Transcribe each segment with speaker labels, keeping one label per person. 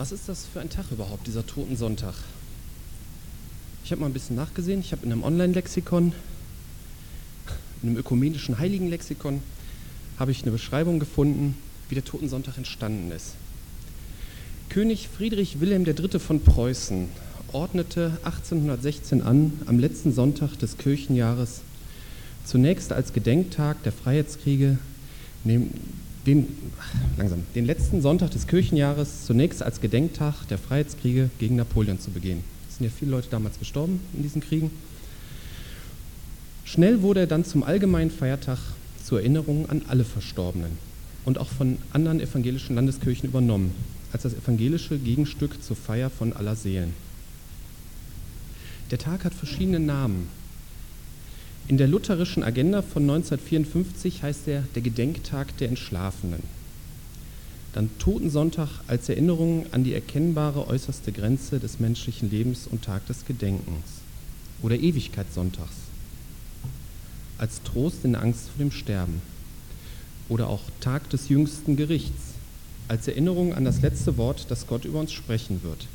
Speaker 1: Was ist das für ein Tag überhaupt, dieser Totensonntag? Ich habe mal ein bisschen nachgesehen. Ich habe in einem Online-Lexikon, in einem ökumenischen Heiligenlexikon, habe ich eine Beschreibung gefunden, wie der Totensonntag entstanden ist. König Friedrich Wilhelm III. von Preußen ordnete 1816 an, am letzten Sonntag des Kirchenjahres zunächst als Gedenktag der Freiheitskriege den, den, langsam, den letzten Sonntag des Kirchenjahres zunächst als Gedenktag der Freiheitskriege gegen Napoleon zu begehen. Es sind ja viele Leute damals gestorben in diesen Kriegen. Schnell wurde er dann zum allgemeinen Feiertag zur Erinnerung an alle Verstorbenen und auch von anderen evangelischen Landeskirchen übernommen, als das evangelische Gegenstück zur Feier von aller Seelen. Der Tag hat verschiedene Namen. In der lutherischen Agenda von 1954 heißt er der Gedenktag der Entschlafenen. Dann Totensonntag als Erinnerung an die erkennbare äußerste Grenze des menschlichen Lebens und Tag des Gedenkens. Oder Ewigkeitssonntags als Trost in Angst vor dem Sterben. Oder auch Tag des jüngsten Gerichts als Erinnerung an das letzte Wort, das Gott über uns sprechen wird.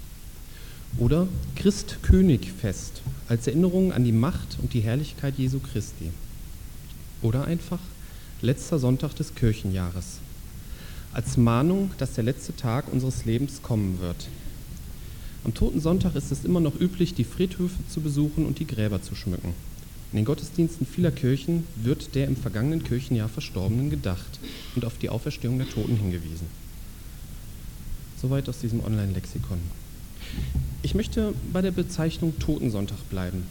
Speaker 1: Oder Christkönigfest als Erinnerung an die Macht und die Herrlichkeit Jesu Christi. Oder einfach letzter Sonntag des Kirchenjahres als Mahnung, dass der letzte Tag unseres Lebens kommen wird. Am Toten Sonntag ist es immer noch üblich, die Friedhöfe zu besuchen und die Gräber zu schmücken. In den Gottesdiensten vieler Kirchen wird der im vergangenen Kirchenjahr Verstorbenen gedacht und auf die Auferstehung der Toten hingewiesen. Soweit aus diesem Online-Lexikon. Ich möchte bei der Bezeichnung Totensonntag bleiben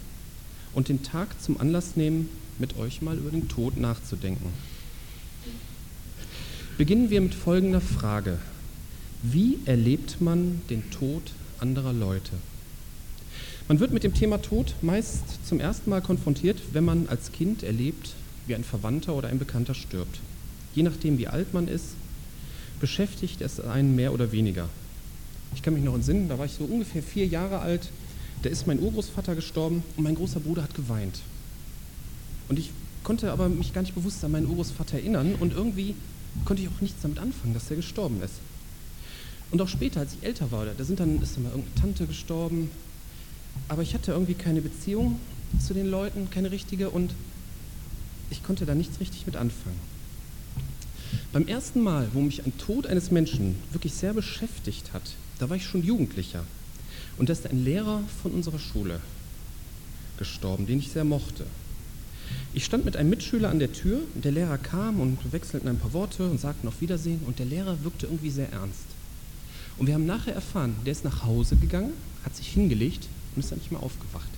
Speaker 1: und den Tag zum Anlass nehmen, mit euch mal über den Tod nachzudenken. Beginnen wir mit folgender Frage. Wie erlebt man den Tod anderer Leute? Man wird mit dem Thema Tod meist zum ersten Mal konfrontiert, wenn man als Kind erlebt, wie ein Verwandter oder ein Bekannter stirbt. Je nachdem, wie alt man ist, beschäftigt es einen mehr oder weniger. Ich kann mich noch entsinnen, da war ich so ungefähr vier Jahre alt, da ist mein Urgroßvater gestorben und mein großer Bruder hat geweint. Und ich konnte aber mich gar nicht bewusst an meinen Urgroßvater erinnern und irgendwie konnte ich auch nichts damit anfangen, dass er gestorben ist. Und auch später, als ich älter war, da sind dann, ist dann mal irgendeine Tante gestorben, aber ich hatte irgendwie keine Beziehung zu den Leuten, keine richtige und ich konnte da nichts richtig mit anfangen. Beim ersten Mal, wo mich ein Tod eines Menschen wirklich sehr beschäftigt hat, da war ich schon Jugendlicher. Und da ist ein Lehrer von unserer Schule gestorben, den ich sehr mochte. Ich stand mit einem Mitschüler an der Tür und der Lehrer kam und wechselten ein paar Worte und sagten auf Wiedersehen und der Lehrer wirkte irgendwie sehr ernst. Und wir haben nachher erfahren, der ist nach Hause gegangen, hat sich hingelegt und ist dann nicht mehr aufgewacht.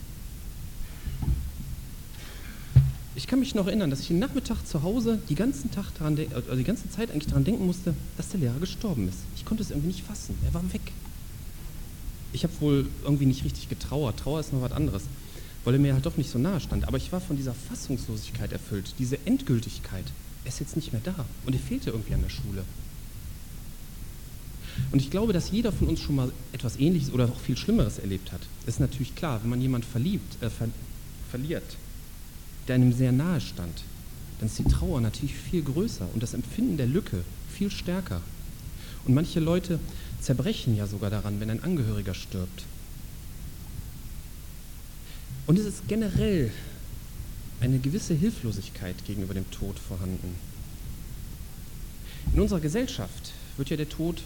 Speaker 1: Ich kann mich noch erinnern, dass ich den Nachmittag zu Hause die, ganzen Tag daran, also die ganze Zeit eigentlich daran denken musste, dass der Lehrer gestorben ist. Ich konnte es irgendwie nicht fassen. Er war weg. Ich habe wohl irgendwie nicht richtig getrauert. Trauer ist noch was anderes, weil er mir halt doch nicht so nahe stand. Aber ich war von dieser Fassungslosigkeit erfüllt, diese Endgültigkeit. Er ist jetzt nicht mehr da und er fehlte irgendwie an der Schule. Und ich glaube, dass jeder von uns schon mal etwas Ähnliches oder auch viel Schlimmeres erlebt hat. Das ist natürlich klar, wenn man jemanden verliebt, äh, ver verliert, der einem sehr nahe stand, dann ist die Trauer natürlich viel größer und das Empfinden der Lücke viel stärker. Und manche Leute zerbrechen ja sogar daran, wenn ein Angehöriger stirbt. Und es ist generell eine gewisse Hilflosigkeit gegenüber dem Tod vorhanden. In unserer Gesellschaft wird ja der Tod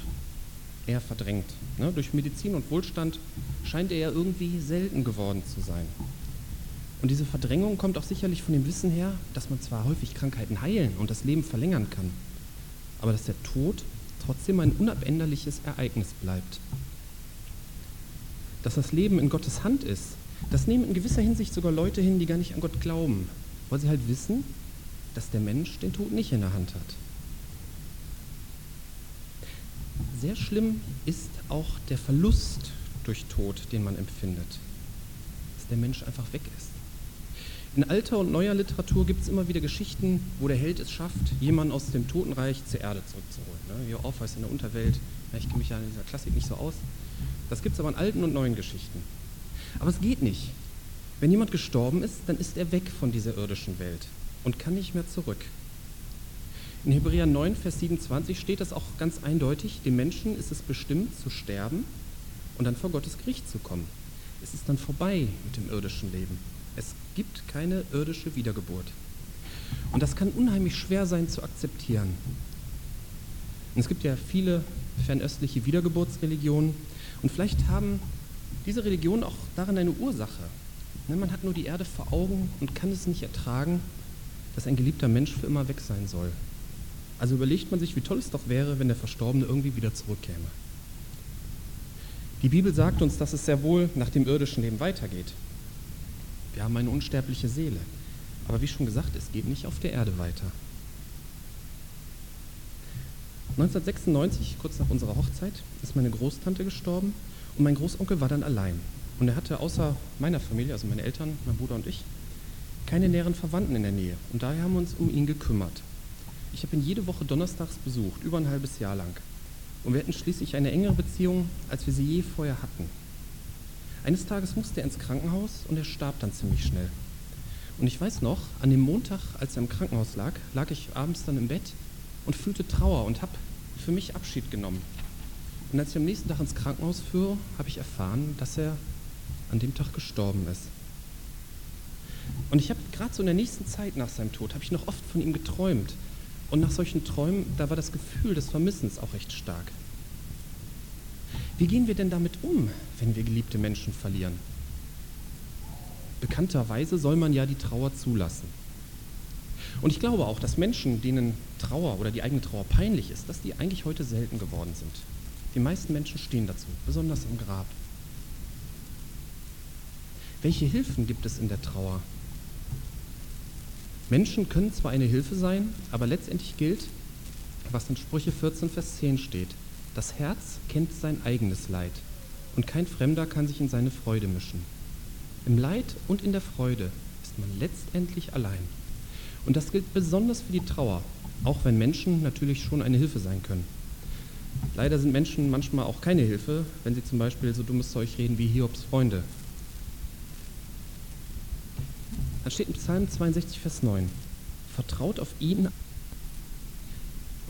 Speaker 1: eher verdrängt. Ne? Durch Medizin und Wohlstand scheint er ja irgendwie selten geworden zu sein. Und diese Verdrängung kommt auch sicherlich von dem Wissen her, dass man zwar häufig Krankheiten heilen und das Leben verlängern kann, aber dass der Tod trotzdem ein unabänderliches Ereignis bleibt. Dass das Leben in Gottes Hand ist, das nehmen in gewisser Hinsicht sogar Leute hin, die gar nicht an Gott glauben, weil sie halt wissen, dass der Mensch den Tod nicht in der Hand hat. Sehr schlimm ist auch der Verlust durch Tod, den man empfindet, dass der Mensch einfach weg ist. In alter und neuer Literatur gibt es immer wieder Geschichten, wo der Held es schafft, jemanden aus dem Totenreich zur Erde zurückzuholen. Ne? Wie Orpheus in der Unterwelt. Ich kenne mich ja in dieser Klassik nicht so aus. Das gibt es aber in alten und neuen Geschichten. Aber es geht nicht. Wenn jemand gestorben ist, dann ist er weg von dieser irdischen Welt und kann nicht mehr zurück. In Hebräer 9, Vers 27 steht das auch ganz eindeutig, dem Menschen ist es bestimmt zu sterben und dann vor Gottes Gericht zu kommen. Es ist dann vorbei mit dem irdischen Leben. Es gibt keine irdische Wiedergeburt. Und das kann unheimlich schwer sein zu akzeptieren. Und es gibt ja viele fernöstliche Wiedergeburtsreligionen und vielleicht haben diese Religionen auch darin eine Ursache. Ne, man hat nur die Erde vor Augen und kann es nicht ertragen, dass ein geliebter Mensch für immer weg sein soll. Also überlegt man sich, wie toll es doch wäre, wenn der Verstorbene irgendwie wieder zurückkäme. Die Bibel sagt uns, dass es sehr wohl nach dem irdischen Leben weitergeht. Wir haben eine unsterbliche Seele. Aber wie schon gesagt, es geht nicht auf der Erde weiter. 1996, kurz nach unserer Hochzeit, ist meine Großtante gestorben und mein Großonkel war dann allein. Und er hatte außer meiner Familie, also meine Eltern, mein Bruder und ich, keine näheren Verwandten in der Nähe. Und daher haben wir uns um ihn gekümmert. Ich habe ihn jede Woche donnerstags besucht, über ein halbes Jahr lang. Und wir hatten schließlich eine engere Beziehung, als wir sie je vorher hatten. Eines Tages musste er ins Krankenhaus und er starb dann ziemlich schnell. Und ich weiß noch, an dem Montag, als er im Krankenhaus lag, lag ich abends dann im Bett und fühlte Trauer und habe für mich Abschied genommen. Und als ich am nächsten Tag ins Krankenhaus fuhr, habe ich erfahren, dass er an dem Tag gestorben ist. Und ich habe gerade so in der nächsten Zeit nach seinem Tod, habe ich noch oft von ihm geträumt. Und nach solchen Träumen, da war das Gefühl des Vermissens auch recht stark. Wie gehen wir denn damit um, wenn wir geliebte Menschen verlieren? Bekannterweise soll man ja die Trauer zulassen. Und ich glaube auch, dass Menschen, denen Trauer oder die eigene Trauer peinlich ist, dass die eigentlich heute selten geworden sind. Die meisten Menschen stehen dazu, besonders im Grab. Welche Hilfen gibt es in der Trauer? Menschen können zwar eine Hilfe sein, aber letztendlich gilt, was in Sprüche 14, Vers 10 steht. Das Herz kennt sein eigenes Leid und kein Fremder kann sich in seine Freude mischen. Im Leid und in der Freude ist man letztendlich allein. Und das gilt besonders für die Trauer, auch wenn Menschen natürlich schon eine Hilfe sein können. Leider sind Menschen manchmal auch keine Hilfe, wenn sie zum Beispiel so dummes Zeug reden wie Hiobs Freunde. Dann steht in Psalm 62, Vers 9, vertraut auf ihn.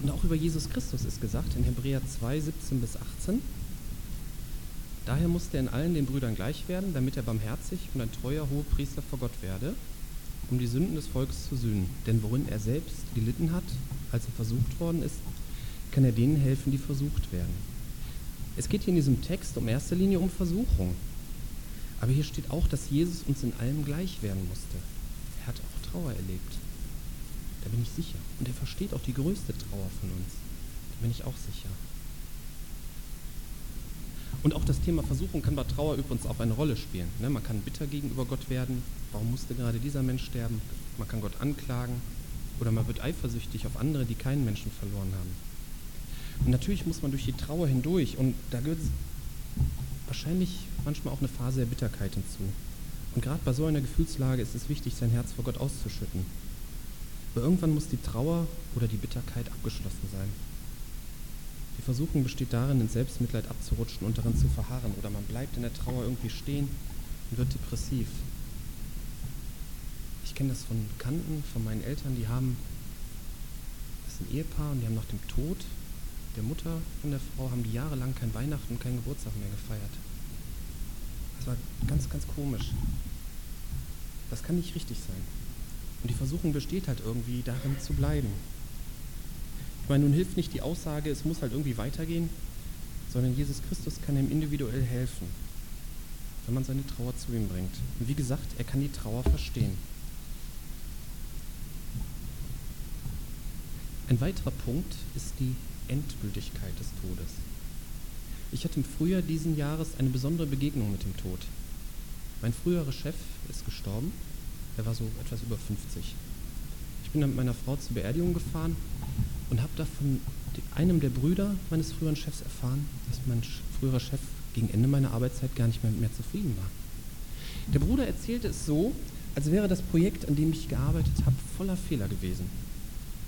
Speaker 1: Und auch über Jesus Christus ist gesagt in Hebräer 2, 17 bis 18, Daher musste er in allen den Brüdern gleich werden, damit er barmherzig und ein treuer Hohepriester vor Gott werde, um die Sünden des Volkes zu sühnen. Denn worin er selbst gelitten hat, als er versucht worden ist, kann er denen helfen, die versucht werden. Es geht hier in diesem Text um erster Linie um Versuchung. Aber hier steht auch, dass Jesus uns in allem gleich werden musste. Er hat auch Trauer erlebt. Da bin ich sicher. Und er versteht auch die größte Trauer von uns. Da bin ich auch sicher. Und auch das Thema Versuchung kann bei Trauer übrigens auch eine Rolle spielen. Ne? Man kann bitter gegenüber Gott werden. Warum musste gerade dieser Mensch sterben? Man kann Gott anklagen. Oder man wird eifersüchtig auf andere, die keinen Menschen verloren haben. Und natürlich muss man durch die Trauer hindurch. Und da gehört wahrscheinlich manchmal auch eine Phase der Bitterkeit hinzu. Und gerade bei so einer Gefühlslage ist es wichtig, sein Herz vor Gott auszuschütten. Aber irgendwann muss die Trauer oder die Bitterkeit abgeschlossen sein. Die Versuchung besteht darin, in Selbstmitleid abzurutschen und darin zu verharren. Oder man bleibt in der Trauer irgendwie stehen und wird depressiv. Ich kenne das von Bekannten, von meinen Eltern, die haben, das ist ein Ehepaar und die haben nach dem Tod der Mutter von der Frau, haben die jahrelang kein Weihnachten und keinen Geburtstag mehr gefeiert. Das war ganz, ganz komisch. Das kann nicht richtig sein. Und die Versuchung besteht halt irgendwie darin zu bleiben. Ich meine, nun hilft nicht die Aussage, es muss halt irgendwie weitergehen, sondern Jesus Christus kann ihm individuell helfen, wenn man seine Trauer zu ihm bringt. Und wie gesagt, er kann die Trauer verstehen. Ein weiterer Punkt ist die Endgültigkeit des Todes. Ich hatte im Frühjahr diesen Jahres eine besondere Begegnung mit dem Tod. Mein früherer Chef ist gestorben. Er war so etwas über 50. Ich bin dann mit meiner Frau zur Beerdigung gefahren und habe da von einem der Brüder meines früheren Chefs erfahren, dass mein früherer Chef gegen Ende meiner Arbeitszeit gar nicht mehr mit mir zufrieden war. Der Bruder erzählte es so, als wäre das Projekt, an dem ich gearbeitet habe, voller Fehler gewesen.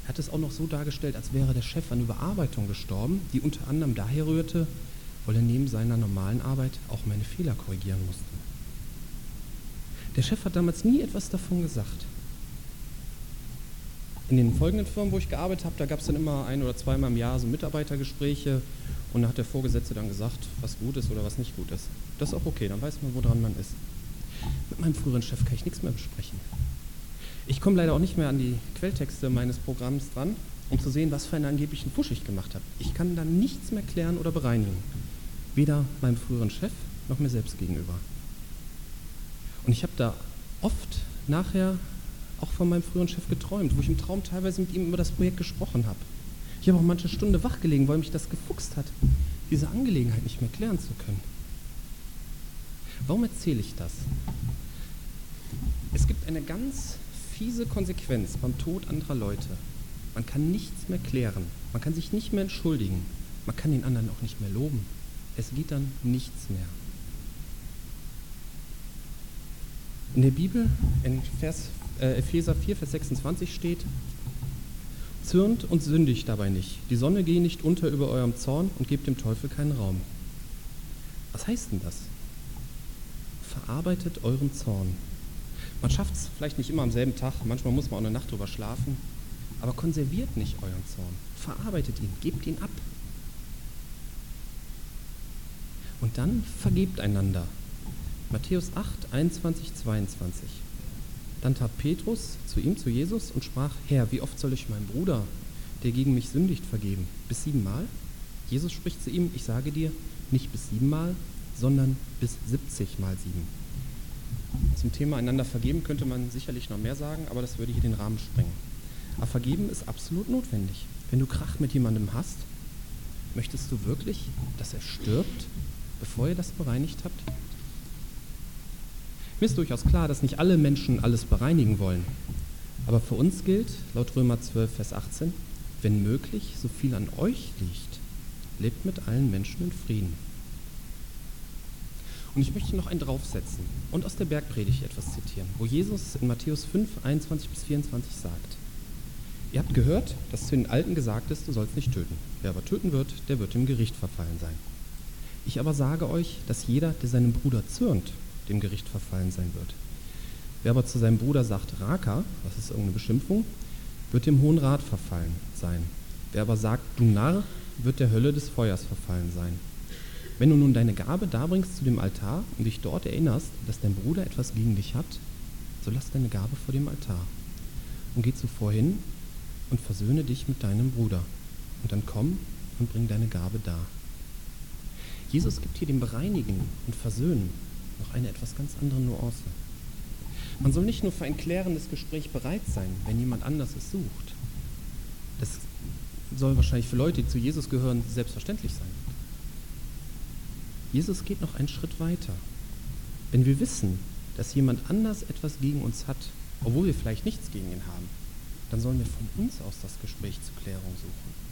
Speaker 1: Er hat es auch noch so dargestellt, als wäre der Chef an Überarbeitung gestorben, die unter anderem daher rührte, weil er neben seiner normalen Arbeit auch meine Fehler korrigieren musste. Der Chef hat damals nie etwas davon gesagt. In den folgenden Firmen, wo ich gearbeitet habe, da gab es dann immer ein oder zweimal im Jahr so Mitarbeitergespräche und da hat der Vorgesetzte dann gesagt, was gut ist oder was nicht gut ist. Das ist auch okay, dann weiß man, woran man ist. Mit meinem früheren Chef kann ich nichts mehr besprechen. Ich komme leider auch nicht mehr an die Quelltexte meines Programms dran, um zu sehen, was für einen angeblichen Fusch ich gemacht habe. Ich kann dann nichts mehr klären oder bereinigen. Weder meinem früheren Chef noch mir selbst gegenüber. Und ich habe da oft nachher auch von meinem früheren Chef geträumt, wo ich im Traum teilweise mit ihm über das Projekt gesprochen habe. Ich habe auch manche Stunde wachgelegen, weil mich das gefuchst hat, diese Angelegenheit nicht mehr klären zu können. Warum erzähle ich das? Es gibt eine ganz fiese Konsequenz beim Tod anderer Leute. Man kann nichts mehr klären, man kann sich nicht mehr entschuldigen, man kann den anderen auch nicht mehr loben. Es geht dann nichts mehr. In der Bibel, in Vers, äh, Epheser 4, Vers 26 steht, Zürnt und sündigt dabei nicht. Die Sonne gehe nicht unter über eurem Zorn und gebt dem Teufel keinen Raum. Was heißt denn das? Verarbeitet euren Zorn. Man schafft es vielleicht nicht immer am selben Tag, manchmal muss man auch eine Nacht drüber schlafen, aber konserviert nicht euren Zorn. Verarbeitet ihn, gebt ihn ab. Und dann vergebt einander. Matthäus 8, 21, 22. Dann tat Petrus zu ihm, zu Jesus, und sprach, Herr, wie oft soll ich meinem Bruder, der gegen mich sündigt, vergeben? Bis siebenmal? Jesus spricht zu ihm, ich sage dir, nicht bis siebenmal, sondern bis 70 mal sieben. Zum Thema einander vergeben könnte man sicherlich noch mehr sagen, aber das würde hier den Rahmen sprengen. Aber vergeben ist absolut notwendig. Wenn du Krach mit jemandem hast, möchtest du wirklich, dass er stirbt, bevor ihr das bereinigt habt? Mir ist durchaus klar, dass nicht alle Menschen alles bereinigen wollen. Aber für uns gilt, laut Römer 12, Vers 18, wenn möglich, so viel an euch liegt, lebt mit allen Menschen in Frieden. Und ich möchte noch einen draufsetzen und aus der Bergpredigt etwas zitieren, wo Jesus in Matthäus 5, 21 bis 24 sagt, Ihr habt gehört, dass zu den Alten gesagt ist, du sollst nicht töten. Wer aber töten wird, der wird dem Gericht verfallen sein. Ich aber sage euch, dass jeder, der seinem Bruder zürnt, dem Gericht verfallen sein wird. Wer aber zu seinem Bruder sagt, Raka, was ist irgendeine Beschimpfung, wird dem Hohen Rat verfallen sein. Wer aber sagt, du Narr, wird der Hölle des Feuers verfallen sein. Wenn du nun deine Gabe darbringst zu dem Altar und dich dort erinnerst, dass dein Bruder etwas gegen dich hat, so lass deine Gabe vor dem Altar und geh zuvor hin und versöhne dich mit deinem Bruder. Und dann komm und bring deine Gabe dar. Jesus gibt hier dem Bereinigen und Versöhnen noch eine etwas ganz andere Nuance. Man soll nicht nur für ein klärendes Gespräch bereit sein, wenn jemand anders es sucht. Das soll wahrscheinlich für Leute, die zu Jesus gehören, selbstverständlich sein. Jesus geht noch einen Schritt weiter. Wenn wir wissen, dass jemand anders etwas gegen uns hat, obwohl wir vielleicht nichts gegen ihn haben, dann sollen wir von uns aus das Gespräch zur Klärung suchen.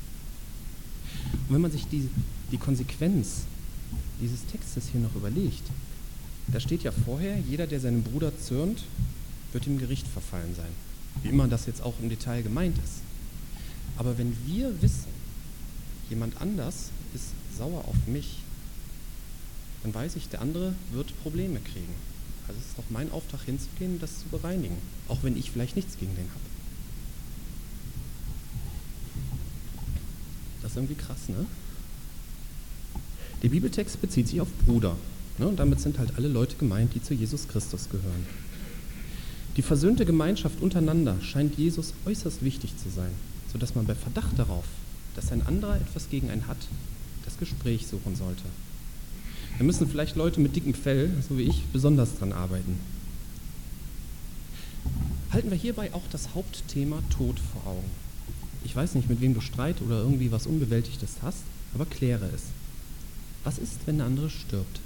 Speaker 1: Und wenn man sich die, die Konsequenz dieses Textes hier noch überlegt, da steht ja vorher, jeder, der seinem Bruder zürnt, wird dem Gericht verfallen sein. Wie immer das jetzt auch im Detail gemeint ist. Aber wenn wir wissen, jemand anders ist sauer auf mich, dann weiß ich, der andere wird Probleme kriegen. Also es ist doch mein Auftrag hinzugehen das zu bereinigen, auch wenn ich vielleicht nichts gegen den habe. Das ist irgendwie krass, ne? Der Bibeltext bezieht sich auf Bruder. Ne? Und damit sind halt alle Leute gemeint, die zu Jesus Christus gehören. Die versöhnte Gemeinschaft untereinander scheint Jesus äußerst wichtig zu sein, sodass man bei Verdacht darauf, dass ein anderer etwas gegen einen hat, das Gespräch suchen sollte. Da müssen vielleicht Leute mit dickem Fell, so wie ich, besonders dran arbeiten. Halten wir hierbei auch das Hauptthema Tod vor Augen. Ich weiß nicht, mit wem du Streit oder irgendwie was Unbewältigtes hast, aber kläre es. Was ist, wenn der andere stirbt?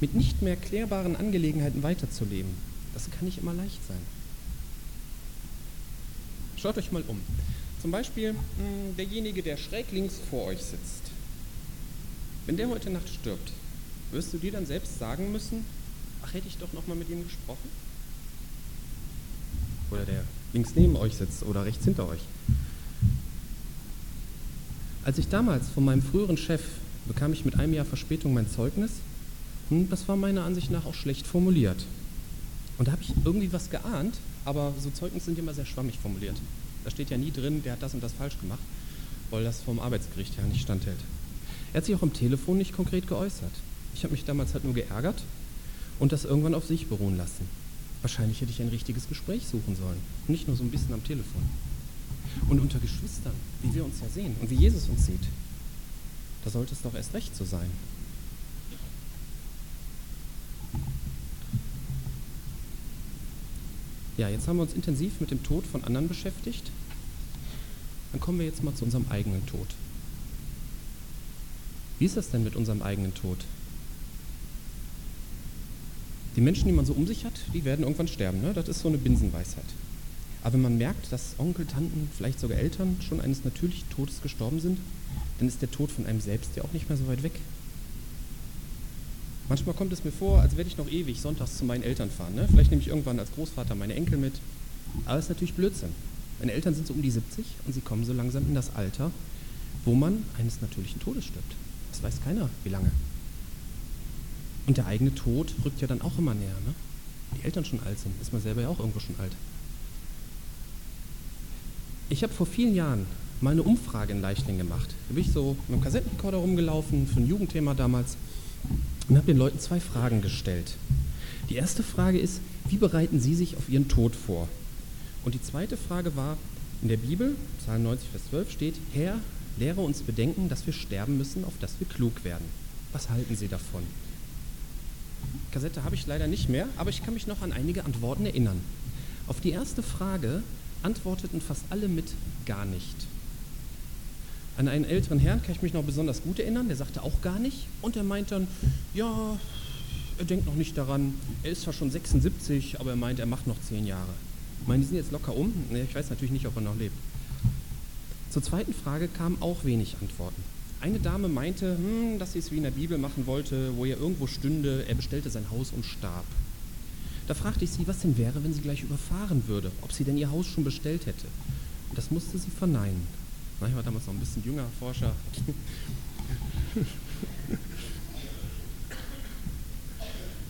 Speaker 1: Mit nicht mehr klärbaren Angelegenheiten weiterzuleben, das kann nicht immer leicht sein. Schaut euch mal um. Zum Beispiel mh, hm, derjenige, der schräg links vor euch sitzt. Wenn der heute Nacht stirbt, wirst du dir dann selbst sagen müssen, ach, hätte ich doch noch mal mit ihm gesprochen? Oder der links neben euch sitzt oder rechts hinter euch. Als ich damals von meinem früheren Chef bekam ich mit einem Jahr Verspätung mein Zeugnis das war meiner Ansicht nach auch schlecht formuliert. Und da habe ich irgendwie was geahnt, aber so Zeugnisse sind immer sehr schwammig formuliert. Da steht ja nie drin, der hat das und das falsch gemacht, weil das vom Arbeitsgericht ja nicht standhält. Er hat sich auch am Telefon nicht konkret geäußert. Ich habe mich damals halt nur geärgert und das irgendwann auf sich beruhen lassen. Wahrscheinlich hätte ich ein richtiges Gespräch suchen sollen, nicht nur so ein bisschen am Telefon. Und unter Geschwistern, wie wir uns ja sehen und wie Jesus uns sieht, da sollte es doch erst recht so sein. Ja, jetzt haben wir uns intensiv mit dem Tod von anderen beschäftigt. Dann kommen wir jetzt mal zu unserem eigenen Tod. Wie ist das denn mit unserem eigenen Tod? Die Menschen, die man so um sich hat, die werden irgendwann sterben. Ne? Das ist so eine Binsenweisheit. Aber wenn man merkt, dass Onkel, Tanten, vielleicht sogar Eltern schon eines natürlichen Todes gestorben sind, dann ist der Tod von einem selbst ja auch nicht mehr so weit weg. Manchmal kommt es mir vor, als werde ich noch ewig sonntags zu meinen Eltern fahren. Ne? Vielleicht nehme ich irgendwann als Großvater meine Enkel mit. Aber es ist natürlich Blödsinn. Meine Eltern sind so um die 70 und sie kommen so langsam in das Alter, wo man eines natürlichen Todes stirbt. Das weiß keiner, wie lange. Und der eigene Tod rückt ja dann auch immer näher. Ne? Die Eltern schon alt sind, ist man selber ja auch irgendwo schon alt. Ich habe vor vielen Jahren mal eine Umfrage in Leichtling gemacht. Da bin ich so mit einem Kassettenrekorder rumgelaufen, für ein Jugendthema damals, und habe den Leuten zwei Fragen gestellt. Die erste Frage ist, wie bereiten Sie sich auf Ihren Tod vor? Und die zweite Frage war, in der Bibel, Psalm 90, Vers 12 steht, Herr, lehre uns bedenken, dass wir sterben müssen, auf dass wir klug werden. Was halten Sie davon? Kassette habe ich leider nicht mehr, aber ich kann mich noch an einige Antworten erinnern. Auf die erste Frage antworteten fast alle mit gar nicht. An einen älteren Herrn kann ich mich noch besonders gut erinnern, der sagte auch gar nicht und er meint dann, ja, er denkt noch nicht daran, er ist zwar schon 76, aber er meint, er macht noch zehn Jahre. Ich meine, die sind jetzt locker um, ich weiß natürlich nicht, ob er noch lebt. Zur zweiten Frage kamen auch wenig Antworten. Eine Dame meinte, hm, dass sie es wie in der Bibel machen wollte, wo er irgendwo stünde, er bestellte sein Haus und starb. Da fragte ich sie, was denn wäre, wenn sie gleich überfahren würde, ob sie denn ihr Haus schon bestellt hätte. Das musste sie verneinen. Ich war damals noch ein bisschen jünger Forscher.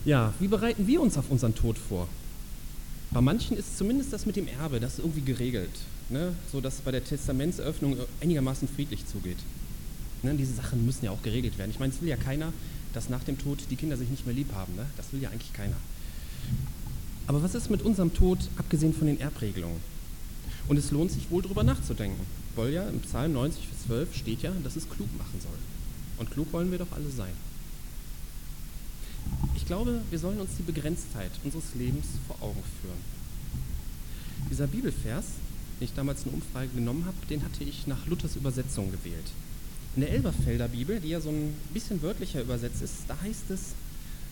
Speaker 1: ja, wie bereiten wir uns auf unseren Tod vor? Bei manchen ist zumindest das mit dem Erbe, das ist irgendwie geregelt, ne? so dass bei der Testamentseröffnung einigermaßen friedlich zugeht. Ne? Diese Sachen müssen ja auch geregelt werden. Ich meine, es will ja keiner, dass nach dem Tod die Kinder sich nicht mehr lieb haben. Ne? Das will ja eigentlich keiner. Aber was ist mit unserem Tod, abgesehen von den Erbregelungen? Und es lohnt sich wohl darüber nachzudenken, weil ja im Psalm 90, Vers 12 steht ja, dass es klug machen soll. Und klug wollen wir doch alle sein. Ich glaube, wir sollen uns die Begrenztheit unseres Lebens vor Augen führen. Dieser Bibelvers, den ich damals in Umfrage genommen habe, den hatte ich nach Luthers Übersetzung gewählt. In der Elberfelder Bibel, die ja so ein bisschen wörtlicher übersetzt ist, da heißt es,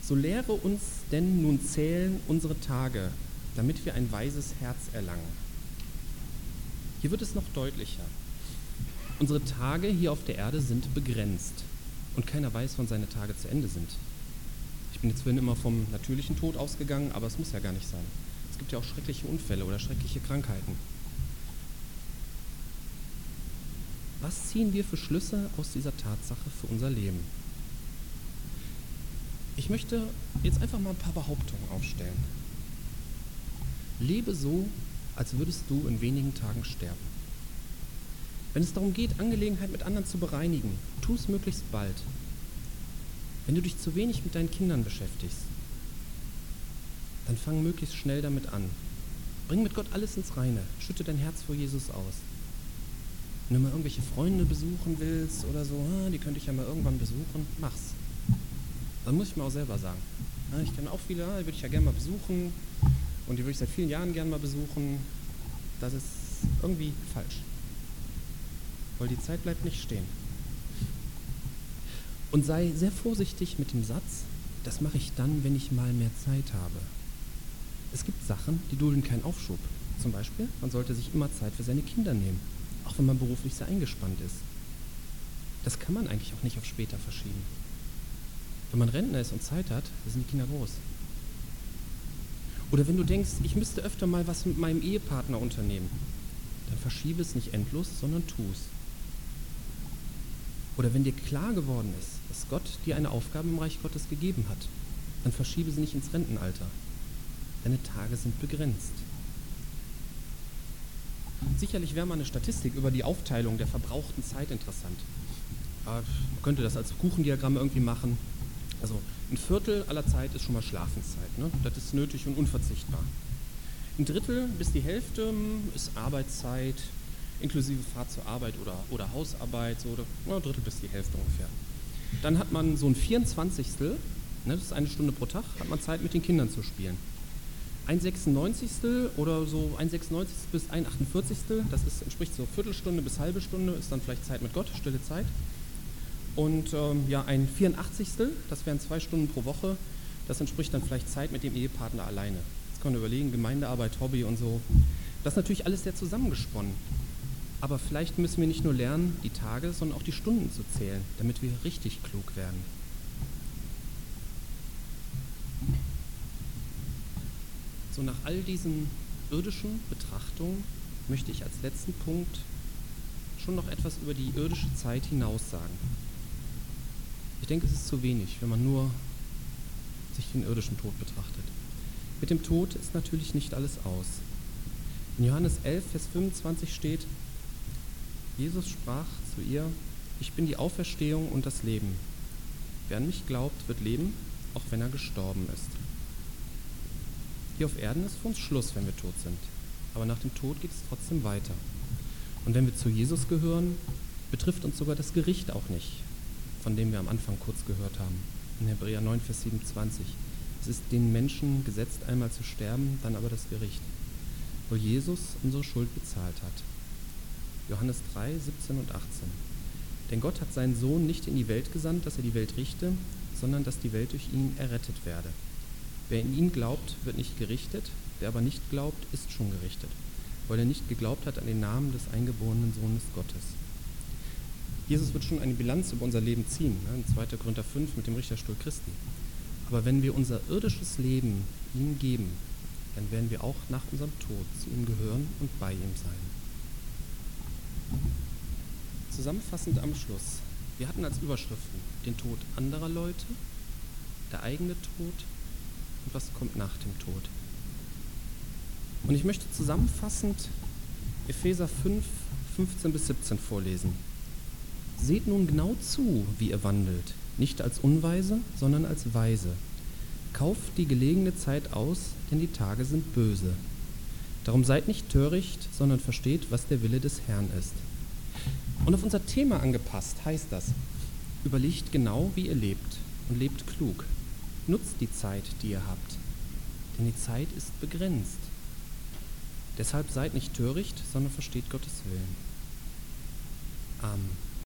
Speaker 1: so lehre uns denn nun zählen unsere Tage, damit wir ein weises Herz erlangen. Hier wird es noch deutlicher. Unsere Tage hier auf der Erde sind begrenzt und keiner weiß, wann seine Tage zu Ende sind. Ich bin jetzt vorhin immer vom natürlichen Tod ausgegangen, aber es muss ja gar nicht sein. Es gibt ja auch schreckliche Unfälle oder schreckliche Krankheiten. Was ziehen wir für Schlüsse aus dieser Tatsache für unser Leben? Ich möchte jetzt einfach mal ein paar Behauptungen aufstellen. Lebe so, als würdest du in wenigen Tagen sterben. Wenn es darum geht, Angelegenheit mit anderen zu bereinigen, tu es möglichst bald. Wenn du dich zu wenig mit deinen Kindern beschäftigst, dann fang möglichst schnell damit an. Bring mit Gott alles ins Reine, schütte dein Herz vor Jesus aus. Wenn du mal irgendwelche Freunde besuchen willst oder so, ah, die könnte ich ja mal irgendwann besuchen, mach's. Dann muss ich mir auch selber sagen. Ich kenne auch viele, ah, die würde ich ja gerne mal besuchen und die würde ich seit vielen Jahren gerne mal besuchen. Das ist irgendwie falsch. Weil die Zeit bleibt nicht stehen. Und sei sehr vorsichtig mit dem Satz, das mache ich dann, wenn ich mal mehr Zeit habe. Es gibt Sachen, die dulden keinen Aufschub. Zum Beispiel, man sollte sich immer Zeit für seine Kinder nehmen auch wenn man beruflich sehr eingespannt ist. Das kann man eigentlich auch nicht auf später verschieben. Wenn man Rentner ist und Zeit hat, sind die Kinder groß. Oder wenn du denkst, ich müsste öfter mal was mit meinem Ehepartner unternehmen, dann verschiebe es nicht endlos, sondern tu es. Oder wenn dir klar geworden ist, dass Gott dir eine Aufgabe im Reich Gottes gegeben hat, dann verschiebe sie nicht ins Rentenalter. Deine Tage sind begrenzt. Sicherlich wäre mal eine Statistik über die Aufteilung der verbrauchten Zeit interessant. Man könnte das als Kuchendiagramm irgendwie machen. Also ein Viertel aller Zeit ist schon mal Schlafenszeit. Ne? Das ist nötig und unverzichtbar. Ein Drittel bis die Hälfte hm, ist Arbeitszeit, inklusive Fahrt zur Arbeit oder, oder Hausarbeit, so oder, ja, Drittel bis die Hälfte ungefähr. Dann hat man so ein 24. Ne, das ist eine Stunde pro Tag, hat man Zeit mit den Kindern zu spielen. Ein 96. oder so ein 96. bis ein 48. Das ist, entspricht so Viertelstunde bis halbe Stunde, ist dann vielleicht Zeit mit Gott, stille Zeit. Und ähm, ja, ein 84. Das wären zwei Stunden pro Woche, das entspricht dann vielleicht Zeit mit dem Ehepartner alleine. Jetzt kann man überlegen, Gemeindearbeit, Hobby und so. Das ist natürlich alles sehr zusammengesponnen. Aber vielleicht müssen wir nicht nur lernen, die Tage, sondern auch die Stunden zu zählen, damit wir richtig klug werden. So nach all diesen irdischen Betrachtungen möchte ich als letzten Punkt schon noch etwas über die irdische Zeit hinaus sagen. Ich denke, es ist zu wenig, wenn man nur sich den irdischen Tod betrachtet. Mit dem Tod ist natürlich nicht alles aus. In Johannes 11, Vers 25 steht, Jesus sprach zu ihr, ich bin die Auferstehung und das Leben. Wer an mich glaubt, wird leben, auch wenn er gestorben ist. Hier auf Erden ist für uns Schluss, wenn wir tot sind. Aber nach dem Tod geht es trotzdem weiter. Und wenn wir zu Jesus gehören, betrifft uns sogar das Gericht auch nicht, von dem wir am Anfang kurz gehört haben. In Hebräer 9, Vers 27. Es ist den Menschen gesetzt, einmal zu sterben, dann aber das Gericht, wo Jesus unsere Schuld bezahlt hat. Johannes 3, 17 und 18. Denn Gott hat seinen Sohn nicht in die Welt gesandt, dass er die Welt richte, sondern dass die Welt durch ihn errettet werde. Wer in ihn glaubt, wird nicht gerichtet, wer aber nicht glaubt, ist schon gerichtet, weil er nicht geglaubt hat an den Namen des eingeborenen Sohnes Gottes. Jesus wird schon eine Bilanz über unser Leben ziehen, ne, in 2. Korinther 5 mit dem Richterstuhl Christi. Aber wenn wir unser irdisches Leben ihm geben, dann werden wir auch nach unserem Tod zu ihm gehören und bei ihm sein. Zusammenfassend am Schluss. Wir hatten als Überschriften den Tod anderer Leute, der eigene Tod und was kommt nach dem Tod. Und ich möchte zusammenfassend Epheser 5, 15 bis 17 vorlesen. Seht nun genau zu, wie ihr wandelt, nicht als Unweise, sondern als Weise. Kauft die gelegene Zeit aus, denn die Tage sind böse. Darum seid nicht töricht, sondern versteht, was der Wille des Herrn ist. Und auf unser Thema angepasst heißt das, überlegt genau, wie ihr lebt und lebt klug. Nutzt die Zeit, die ihr habt, denn die Zeit ist begrenzt. Deshalb seid nicht töricht, sondern versteht Gottes Willen. Amen.